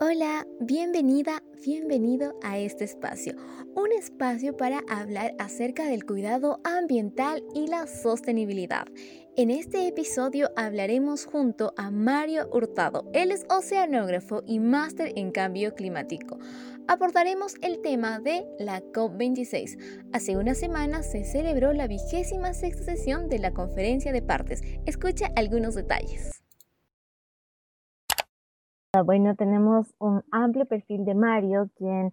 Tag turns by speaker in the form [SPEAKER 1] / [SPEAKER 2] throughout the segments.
[SPEAKER 1] Hola, bienvenida, bienvenido a este espacio, un espacio para hablar acerca del cuidado ambiental y la sostenibilidad. En este episodio hablaremos junto a Mario Hurtado, él es oceanógrafo y máster en cambio climático. Abordaremos el tema de la COP26. Hace una semana se celebró la vigésima sexta sesión de la conferencia de partes. Escucha algunos detalles.
[SPEAKER 2] Bueno, tenemos un amplio perfil de Mario, quien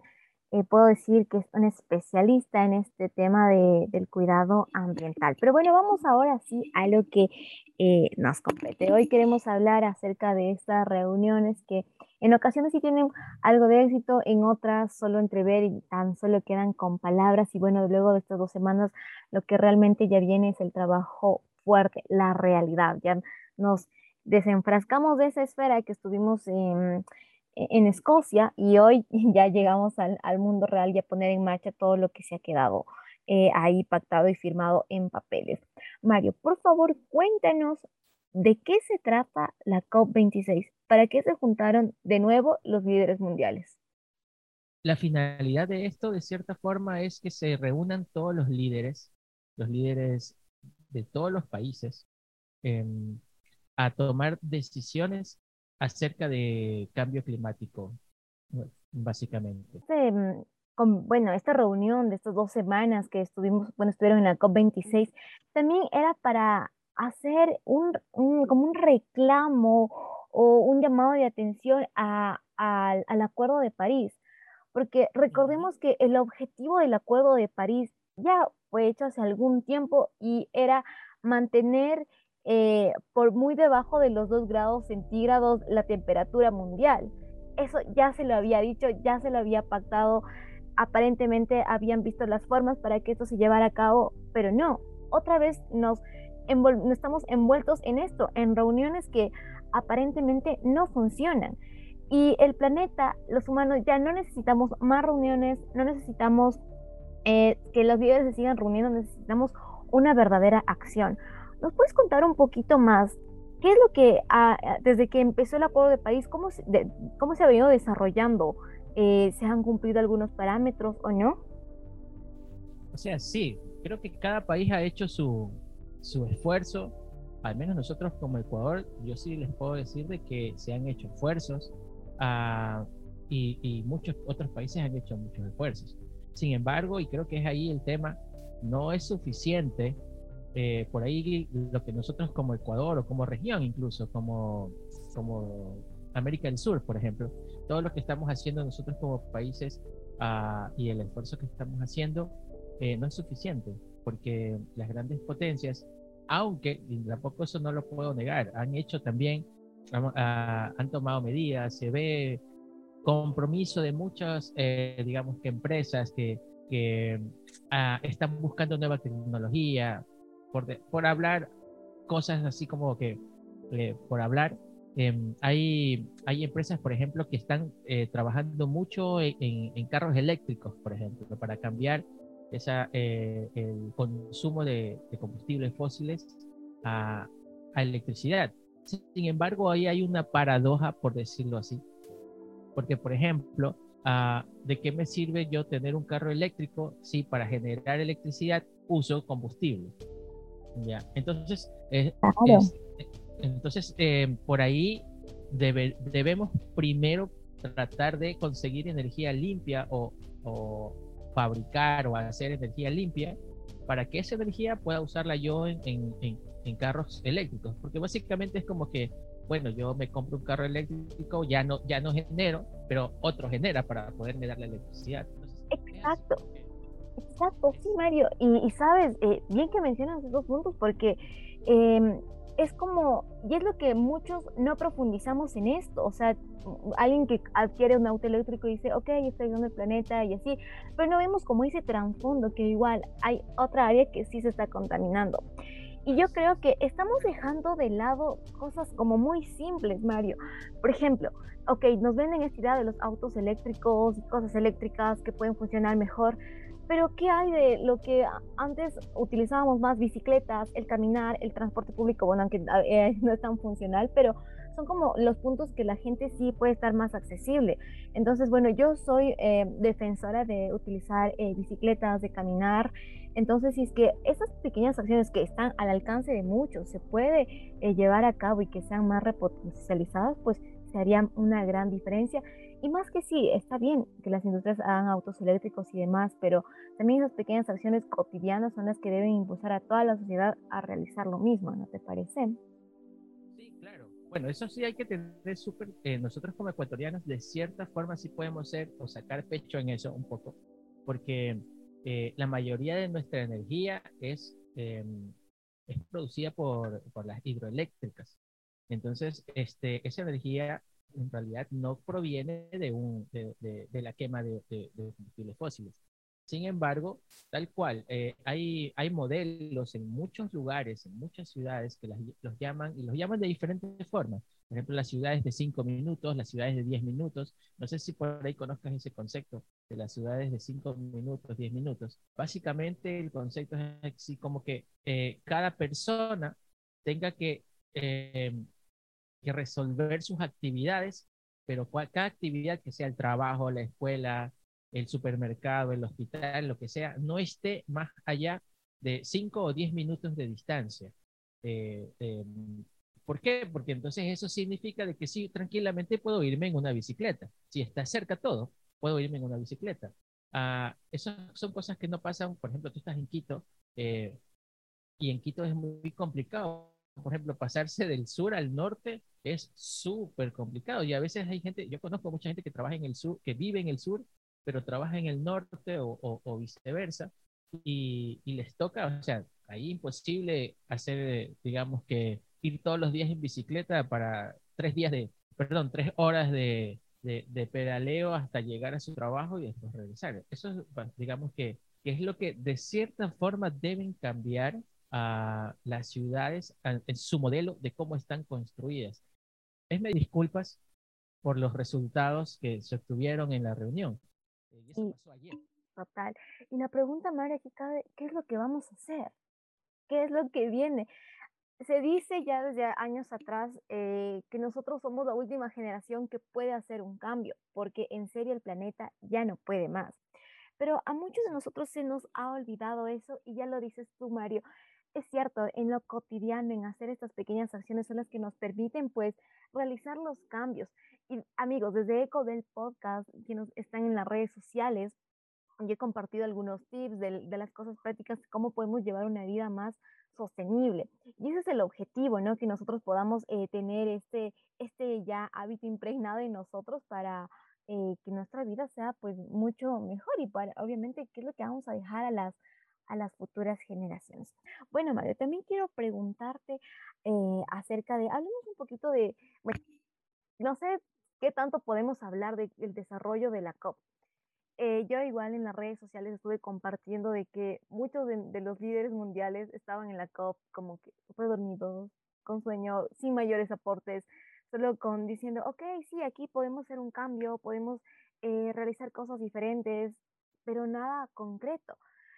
[SPEAKER 2] eh, puedo decir que es un especialista en este tema de, del cuidado ambiental. Pero bueno, vamos ahora sí a lo que eh, nos compete. Hoy queremos hablar acerca de estas reuniones que en ocasiones sí tienen algo de éxito, en otras solo entrever y tan solo quedan con palabras. Y bueno, luego de estas dos semanas, lo que realmente ya viene es el trabajo fuerte, la realidad. Ya nos desenfrascamos de esa esfera que estuvimos en, en Escocia y hoy ya llegamos al, al, mundo real y a poner en marcha todo lo que se ha quedado eh, ahí pactado y firmado en papeles. Mario, por favor, cuéntanos de qué se trata la COP26, para qué se juntaron de nuevo los líderes mundiales.
[SPEAKER 3] La finalidad de esto, de cierta forma, es que se reúnan todos los líderes, los líderes de todos los países, eh, a tomar decisiones acerca de cambio climático, básicamente.
[SPEAKER 2] Mm, bueno, esta reunión de estas dos semanas que estuvimos, bueno, estuvieron en la COP26, también era para hacer un, como un reclamo o un llamado de atención al Acuerdo de París, porque recordemos que el objetivo del Acuerdo de París ya fue hecho hace algún tiempo y era mantener eh, por muy debajo de los 2 grados centígrados la temperatura mundial. Eso ya se lo había dicho, ya se lo había pactado, aparentemente habían visto las formas para que esto se llevara a cabo, pero no, otra vez nos, estamos envueltos en esto, en reuniones que aparentemente no funcionan. Y el planeta, los humanos, ya no necesitamos más reuniones, no necesitamos eh, que los líderes se sigan reuniendo, necesitamos una verdadera acción. ¿Nos puedes contar un poquito más? ¿Qué es lo que, ah, ah, desde que empezó el Acuerdo de París, cómo se, cómo se ha venido desarrollando? Eh, ¿Se han cumplido algunos parámetros o no?
[SPEAKER 3] O sea, sí, creo que cada país ha hecho su, su esfuerzo, al menos nosotros como Ecuador, yo sí les puedo decir de que se han hecho esfuerzos uh, y, y, muchos otros países han hecho muchos esfuerzos. Sin embargo, y creo que es ahí el tema, no es suficiente eh, por ahí lo que nosotros como Ecuador o como región incluso, como, como América del Sur, por ejemplo, todo lo que estamos haciendo nosotros como países uh, y el esfuerzo que estamos haciendo eh, no es suficiente, porque las grandes potencias, aunque tampoco eso no lo puedo negar, han hecho también, uh, han tomado medidas, se ve compromiso de muchas, eh, digamos que empresas que, que uh, están buscando nueva tecnología, por, hablar cosas así como que, eh, por hablar, em, hay, hay empresas, por ejemplo, que están eh, trabajando mucho en, carros eléctricos, por ejemplo, para cambiar esa, eh, el consumo de, combustibles fósiles a, a, electricidad. Sin embargo, ahí hay una paradoja, por decirlo así, porque, por ejemplo, ah, ¿de qué me sirve yo tener un carro eléctrico si para generar electricidad uso combustible? Ya, entonces, entonces eh, por ahí debemos primero tratar de conseguir energía limpia o, fabricar o hacer energía limpia para que esa energía pueda usarla yo en, en, carros eléctricos, porque básicamente es como que, bueno, yo me compro un carro eléctrico, ya no, ya no genero, pero otro genera para poderme dar la electricidad.
[SPEAKER 2] Exacto. Exacto, sí, Mario. Y, sabes, eh, bien que mencionas esos dos puntos porque em, es como, y es lo que muchos no profundizamos en esto. O sea, alguien que adquiere un auto eléctrico y dice, ok, estoy ayudando el planeta y así, pero no vemos como ese trasfondo que igual hay otra área que sí se está contaminando. Y yo creo que estamos dejando de lado cosas como muy simples, Mario. Por ejemplo, ok, nos venden esta idea de los autos eléctricos y cosas eléctricas que pueden funcionar mejor, pero ¿qué hay de lo que antes utilizábamos más bicicletas, el caminar, el transporte público? Bueno, aunque eh, no es tan funcional, pero son como los puntos que la gente sí puede estar más accesible. Entonces, bueno, yo soy eh, defensora de utilizar eh, bicicletas, de caminar. Entonces, si es que esas pequeñas acciones que están al alcance de muchos se puede eh, llevar a cabo y que sean más repotencializadas, pues se haría una gran diferencia. Y más que sí, está bien que las industrias hagan autos eléctricos y demás, pero también esas pequeñas acciones cotidianas son las que deben impulsar a toda la sociedad a realizar lo mismo, ¿no te parece?
[SPEAKER 3] Sí, claro. Bueno, eso sí hay que tener súper, eh, nosotros como ecuatorianos de cierta forma sí podemos ser o sacar pecho en eso un poco, porque eh, la mayoría de nuestra energía es, em, es producida por, por las hidroeléctricas. Entonces, este, esa energía en realidad no proviene de, un, de, de, la quema de, combustibles fósiles. Sin embargo, tal cual, eh, hay, hay modelos en muchos lugares, en muchas ciudades que los llaman, y los llaman de diferentes formas. Por ejemplo, las ciudades de 5 minutos, las ciudades de 10 minutos. No sé si por ahí conozcas ese concepto de las ciudades de 5 minutos, 10 minutos. Básicamente el concepto es así como que eh, cada persona tenga que eh, que resolver sus actividades, pero cada actividad que sea el trabajo, la escuela, el supermercado, el hospital, lo que sea, no esté más allá de 5 o 10 minutos de distancia. Eh, em, ¿Por qué? Porque entonces eso significa de que sí, tranquilamente puedo irme en una bicicleta. Si está cerca todo, puedo irme en una bicicleta. Ah, esas son cosas que no pasan, por ejemplo, tú estás en Quito eh, y en Quito es muy complicado por ejemplo, pasarse del sur al norte es súper complicado y a veces hay gente, yo conozco mucha gente que trabaja en el sur, que vive en el sur, pero trabaja en el norte o, viceversa y, les toca, o sea, ahí imposible hacer, digamos que ir todos los días en bicicleta para tres días de, perdón, tres horas de, de, pedaleo hasta llegar a su trabajo y después regresar. Eso, digamos que, que es lo que de cierta forma deben cambiar a las ciudades en su modelo de cómo están construidas. Es me disculpas por los resultados que se obtuvieron en la reunión.
[SPEAKER 2] Eh, y eso pasó ayer. Total. Y la pregunta, María, aquí cabe, ¿qué es lo que vamos a hacer? ¿Qué es lo que viene? Se dice ya desde años atrás eh, que nosotros somos la última generación que puede hacer un cambio, porque en serio el planeta ya no puede más. Pero a muchos de nosotros se nos ha olvidado eso y ya lo dices tú, Mario es cierto, en lo cotidiano, en hacer estas pequeñas acciones son las que nos permiten pues realizar los cambios. Y amigos, desde Eco del podcast, que nos están en las redes sociales, yo he compartido algunos tips de, las cosas prácticas, cómo podemos llevar una vida más sostenible. Y ese es el objetivo, ¿no? Que nosotros podamos eh, tener este, este ya hábito impregnado en nosotros para eh, que nuestra vida sea pues mucho mejor y para, obviamente, ¿qué es lo que vamos a dejar a las a las futuras generaciones. Bueno, Mario, también quiero preguntarte eh, acerca de, hablemos un poquito de, bueno, no sé qué tanto podemos hablar del desarrollo de la COP. Eh, yo igual en las redes sociales estuve compartiendo de que muchos de, los líderes mundiales estaban en la COP como que súper dormidos, con sueño, sin mayores aportes, solo con diciendo, ok, sí, aquí podemos hacer un cambio, podemos eh, realizar cosas diferentes, pero nada concreto.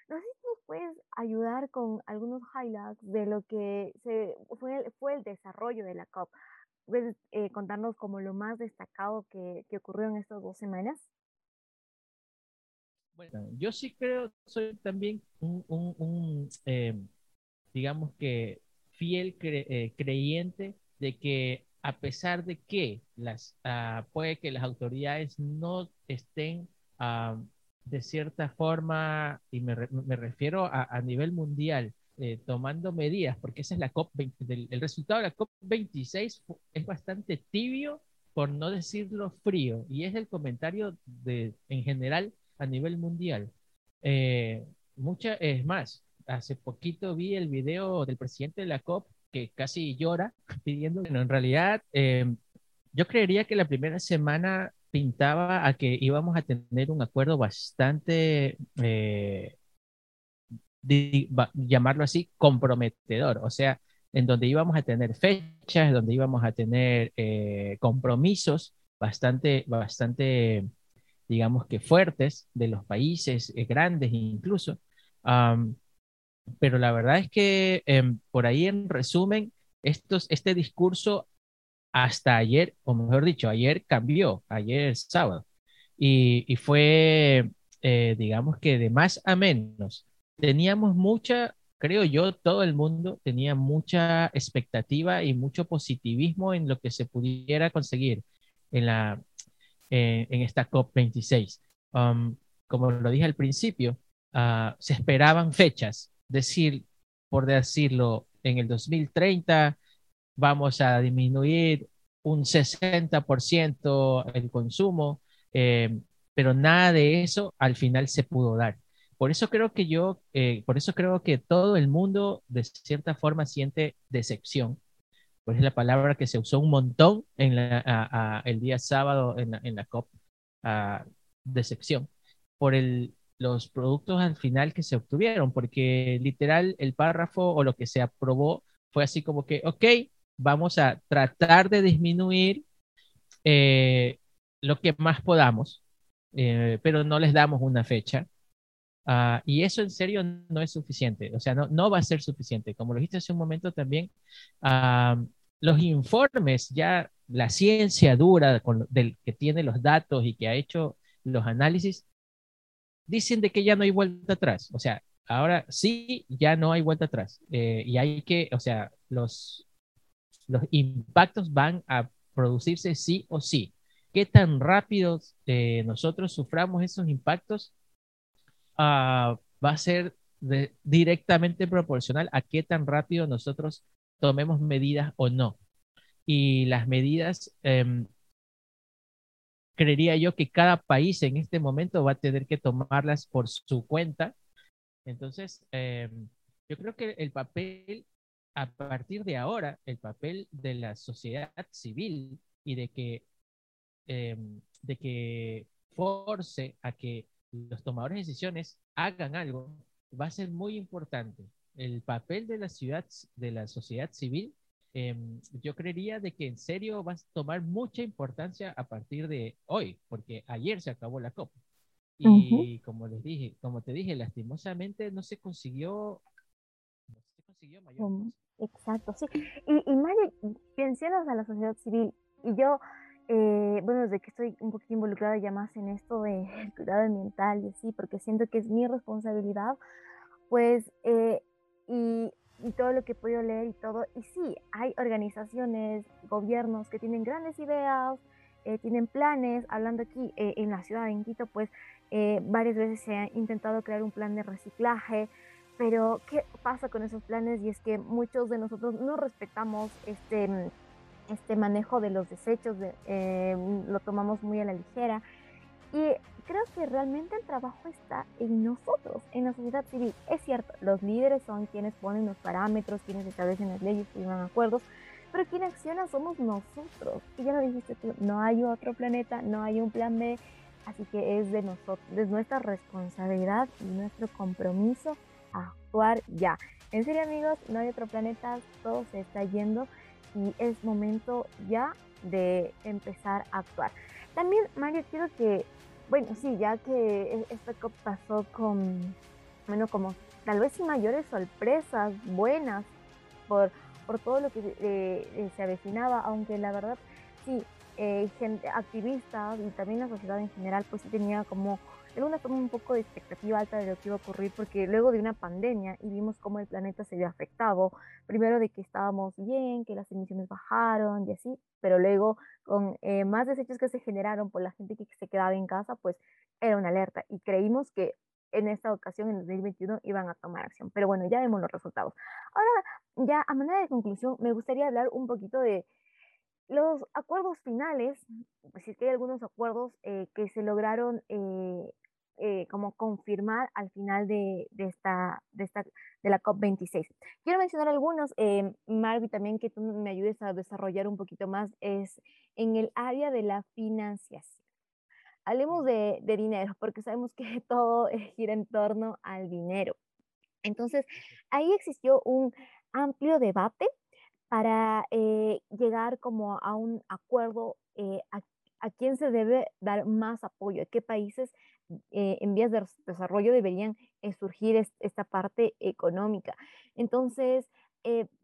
[SPEAKER 2] No sé si nos puedes ayudar con algunos highlights de lo que se, fue, fue el desarrollo de la COP. ¿Puedes eh, contarnos como lo más destacado que, que ocurrió en estas dos semanas?
[SPEAKER 3] Bueno, yo sí creo, soy también un, un, eh, digamos que fiel eh, creyente de que a pesar de que las, uh, puede que las autoridades no estén uh, de cierta forma, y me, me refiero a, a, nivel mundial, eh, tomando medidas, porque esa es la COP, el resultado de la COP26 es bastante tibio, por no decirlo frío, y es el comentario de, en general a nivel mundial. Eh, mucha, es más, hace poquito vi el video del presidente de la COP que casi llora pidiendo, bueno, en realidad, eh, yo creería que la primera semana pintaba a que íbamos a tener un acuerdo bastante, eh, llamarlo así, comprometedor, o sea, en donde íbamos a tener fechas, donde íbamos a tener eh, compromisos bastante, bastante, digamos que fuertes de los países eh, grandes incluso. pero la verdad es que em, por ahí en resumen, este discurso hasta ayer, o mejor dicho, ayer cambió, ayer sábado, y, y fue, eh, digamos que de más a menos. Teníamos mucha, creo yo, todo el mundo tenía mucha expectativa y mucho positivismo en lo que se pudiera conseguir en, la, eh, en esta COP26. Um, como lo dije al principio, uh, se esperaban fechas, decir, por decirlo, en el 2030 vamos a disminuir un 60% el consumo, eh, pero nada de eso al final se pudo dar. Por eso creo que yo, eh, por eso creo que todo el mundo de cierta forma siente decepción, pues es la palabra que se usó un montón en la, el día sábado en la, en la COP, decepción, por el, los productos al final que se obtuvieron, porque literal el párrafo o lo que se aprobó fue así como que, ok, vamos a tratar de disminuir eh, lo que más podamos, eh, pero no les damos una fecha. Uh, y eso en serio no es suficiente, o sea, no, no va a ser suficiente. Como lo dijiste hace un momento también, uh, los informes, ya la ciencia dura con, del, que tiene los datos y que ha hecho los análisis, dicen de que ya no hay vuelta atrás. O sea, ahora sí, ya no hay vuelta atrás. Eh, y hay que, o sea, los, los impactos van a producirse sí o sí. ¿Qué tan rápido eh, nosotros suframos esos impactos? Uh, va a ser directamente proporcional a qué tan rápido nosotros tomemos medidas o no. Y las medidas eh, creería yo que cada país en este momento va a tener que tomarlas por su cuenta. Entonces, eh, yo creo que el papel, a partir de ahora, el papel de la sociedad civil y de que, eh, de que force a que los tomadores de decisiones hagan algo, va a ser muy importante. El papel de la ciudad, de la sociedad civil Em, yo creería de que en serio va a tomar mucha importancia a partir de hoy, porque ayer se acabó la Copa. Y como les dije, como te dije, lastimosamente no se consiguió,
[SPEAKER 2] Exacto, sí. Y, y Mario, mencionas a la sociedad civil, y yo, eh, bueno, desde que estoy un poquito involucrada ya más en esto de cuidado ambiental y así, porque siento que es mi responsabilidad, pues, eh, y y todo lo que he podido leer y todo. Y sí, hay organizaciones, gobiernos que tienen grandes ideas, eh, tienen planes. Hablando aquí en la ciudad de Quito, pues varias veces se ha intentado crear un plan de reciclaje. Pero, ¿qué pasa con esos planes? Y es que muchos de nosotros no respetamos este, este manejo de los desechos, lo tomamos muy a la ligera. Y creo que realmente el trabajo está en nosotros, en la sociedad civil. Es cierto, los líderes son quienes ponen los parámetros, quienes establecen las leyes, firman acuerdos, pero quien acciona somos nosotros. Y ya lo dijiste tú, no hay otro planeta, no hay un plan B, así que es de nosotros, es nuestra responsabilidad y nuestro compromiso actuar ya. En serio amigos, no hay otro planeta, todo se está yendo y es momento ya de empezar a actuar. También, Mario, quiero que bueno, sí, ya que e-, esta COP pasó con, bueno, como tal vez sin mayores sorpresas buenas por, por todo lo que eh, eh, se avecinaba, aunque la verdad sí, eh, gente, activistas y también la sociedad en general, pues sí tenía como de alguna forma un poco de expectativa alta de lo que iba a ocurrir, porque luego de una pandemia y vimos cómo el planeta se vio afectado, primero de que estábamos bien, que las emisiones bajaron y así, pero luego con eh, más desechos que se generaron por la gente que se quedaba en casa, pues era una alerta y creímos que en esta ocasión, en el 2021, iban a tomar acción. Pero bueno, ya vemos los resultados. Ahora, ya a manera de conclusión, me gustaría hablar un poquito de los acuerdos finales, pues sí que hay algunos acuerdos eh, que se lograron eh, eh, como confirmar al final de, de, esta, de, esta, de la COP26. Quiero mencionar algunos, eh, Marvi, también que tú me ayudes a desarrollar un poquito más, es en el área de la financiación. Hablemos de, de dinero, porque sabemos que todo gira en torno al dinero. Entonces, ahí existió un amplio debate para eh, llegar como a un acuerdo eh, a, a, quién se debe dar más apoyo, a qué países eh, en vías de desarrollo deberían surgir esta parte económica. Entonces,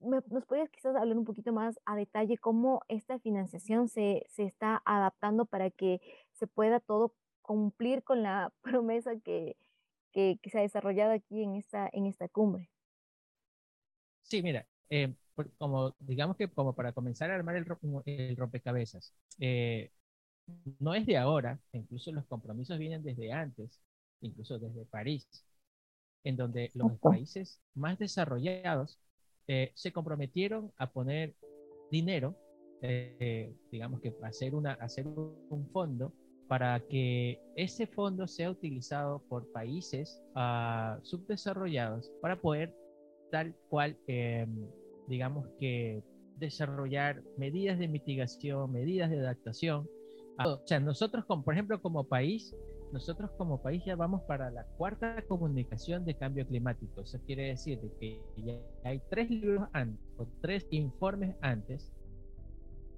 [SPEAKER 2] ¿nos podrías quizás hablar un poquito más a detalle cómo esta financiación se, se está adaptando para que se pueda todo cumplir con la promesa que, que, se ha desarrollado aquí en esta, en esta cumbre?
[SPEAKER 3] Sí, mira, eh, como digamos que como para comenzar a armar el, el rompecabezas, eh, no es de ahora, incluso los compromisos vienen desde antes, incluso desde París, en donde los países más desarrollados eh, se comprometieron a poner dinero, eh, digamos que hacer, una, hacer un fondo para que ese fondo sea utilizado por países uh, subdesarrollados para poder tal cual, eh, digamos que desarrollar medidas de mitigación, medidas de adaptación. o sea, nosotros, como, por ejemplo, como país, nosotros como país ya vamos para la cuarta comunicación de cambio climático. Eso quiere decir que ya hay tres libros antes, o tres informes antes,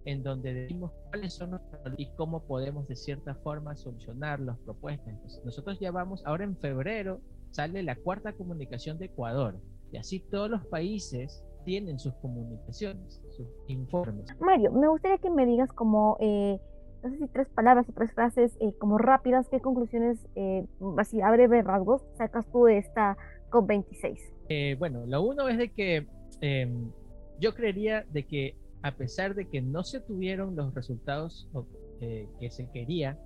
[SPEAKER 3] en donde decimos cuáles son los y cómo podemos de cierta forma solucionar las propuestas. Entonces, nosotros ya vamos, ahora en febrero sale la cuarta comunicación de Ecuador, y así todos los países tienen sus comunicaciones, sus informes.
[SPEAKER 2] Mario, me gustaría que me digas como... Eh no sé si tres palabras o tres frases eh, como rápidas, ¿qué conclusiones, eh, así a breve rasgos, sacas tú de esta COP26?
[SPEAKER 3] Eh, bueno, lo uno es de que em, yo creería de que a pesar de que no se tuvieron los resultados que se quería,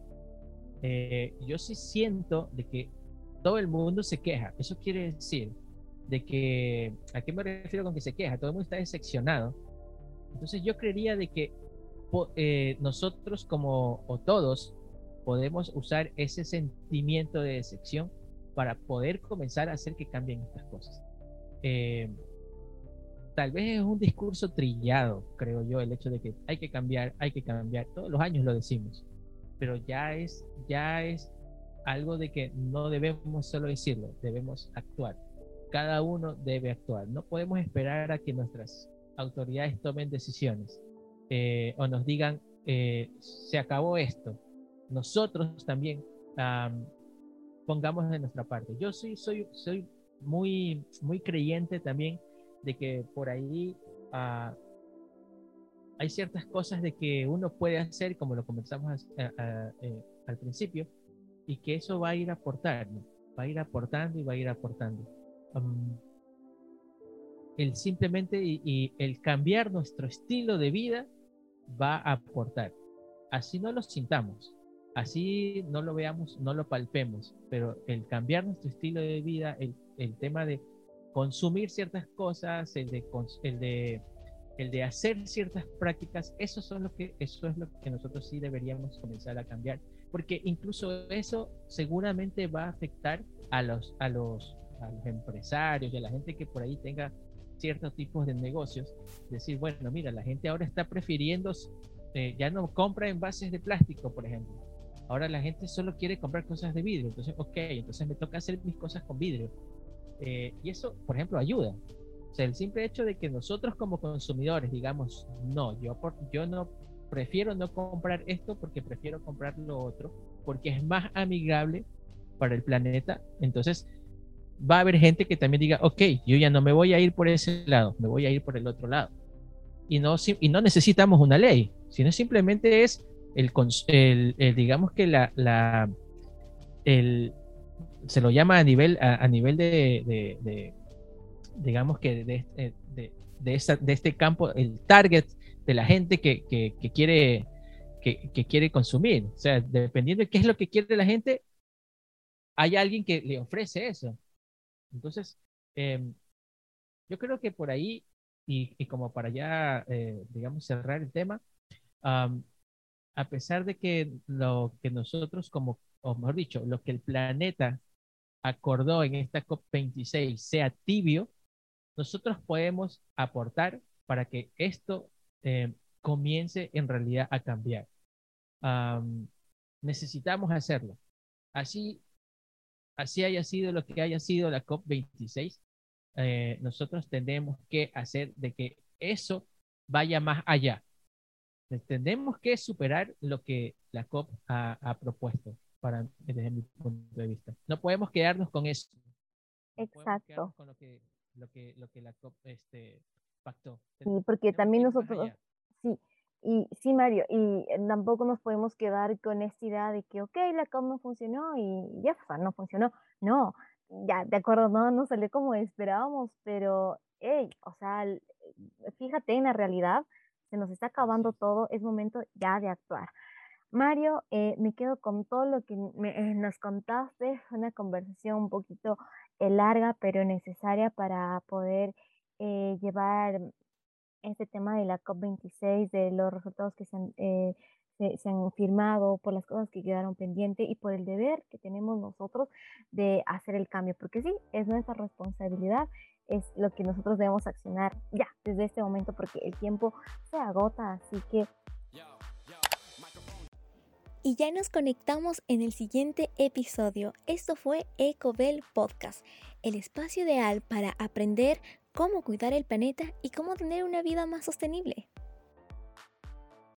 [SPEAKER 3] yo sí siento de que todo el mundo se queja. Eso quiere decir de que, ¿a qué me refiero con que se queja? Todo el mundo está decepcionado. Entonces yo creería de que eh, nosotros como, o todos, podemos usar ese sentimiento de decepción para poder comenzar a hacer que cambien estas cosas. Eh, tal vez es un discurso trillado, creo yo, el hecho de que hay que cambiar, hay que cambiar. Todos los años lo decimos, pero ya es, ya es algo de que no debemos solo decirlo, debemos actuar. Cada uno debe actuar. No podemos esperar a que nuestras autoridades tomen decisiones eh, o nos digan, eh, se acabó esto, nosotros también pongamos de nuestra parte. Yo soy, soy, soy muy, muy creyente también de que por ahí ah, hay ciertas cosas de que uno puede hacer, como lo conversamos eh, al principio, y que eso va a ir aportando, va a ir aportando y va a ir aportando. El simplemente y, el cambiar nuestro estilo de vida va a aportar. Así no lo sintamos, así no lo veamos, no lo palpemos, pero el cambiar nuestro estilo de vida, el, el tema de consumir ciertas cosas, el de, el de, el de hacer ciertas prácticas, eso, son lo que, eso es lo que nosotros sí deberíamos comenzar a cambiar, porque incluso eso seguramente va a afectar a los, a los, a los empresarios y a la gente que por ahí tenga ciertos tipos de negocios, decir, bueno, mira, la gente ahora está prefiriendo, eh, ya no compra envases de plástico, por ejemplo. Ahora la gente solo quiere comprar cosas de vidrio. Entonces, ok, entonces me toca hacer mis cosas con vidrio. Eh, y eso, por ejemplo, ayuda. O sea, el simple hecho de que nosotros como consumidores digamos, no, yo, por, yo no prefiero no comprar esto porque prefiero comprar lo otro, porque es más amigable para el planeta. Entonces, va a haber gente que también diga, ok, yo ya no me voy a ir por ese lado, me voy a ir por el otro lado. Y no, y no necesitamos una ley, sino simplemente es el, el, digamos que la, la el, se lo llama a nivel, a, nivel de, de, digamos que de, de, de, de, este campo, el target de la gente que, que, que quiere, que, que, quiere consumir. O sea, dependiendo de qué es lo que quiere la gente, hay alguien que le ofrece eso. Entonces, em, yo creo que por ahí, y, como para ya, eh, digamos, cerrar el tema, a pesar de que lo que nosotros como, o mejor dicho, lo que el planeta acordó en esta COP26 sea tibio, nosotros podemos aportar para que esto em, comience en realidad a cambiar. necesitamos hacerlo. Así así haya sido lo que haya sido la COP26, eh, nosotros tenemos que hacer de que eso vaya más allá. Tenemos que superar lo que la COP ha, propuesto para, desde mi punto de vista. No podemos quedarnos con eso.
[SPEAKER 2] Exacto.
[SPEAKER 3] con lo que, lo que, lo que la COP este, pactó.
[SPEAKER 2] Sí, porque también nosotros, sí, y sí, Mario, y tampoco nos podemos quedar con esta idea de que, ok, la COP no funcionó y ya, no funcionó. No, ya, de acuerdo, no, no salió como esperábamos, pero, hey, o sea, fíjate en la realidad, se nos está acabando todo, es momento ya de actuar. Mario, eh, me quedo con todo lo que eh, nos contaste, una conversación un poquito eh, larga, pero necesaria para poder llevar este tema de la COP26, de los resultados que se han, se, han firmado, por las cosas que quedaron pendientes y por el deber que tenemos nosotros de hacer el cambio, porque sí, es nuestra responsabilidad, es lo que nosotros debemos accionar ya, desde este momento, porque el tiempo se agota, así que
[SPEAKER 1] y ya nos conectamos en el siguiente episodio. Esto fue Ecobel Podcast, el espacio ideal para aprender cómo cuidar el planeta y cómo tener una vida más sostenible.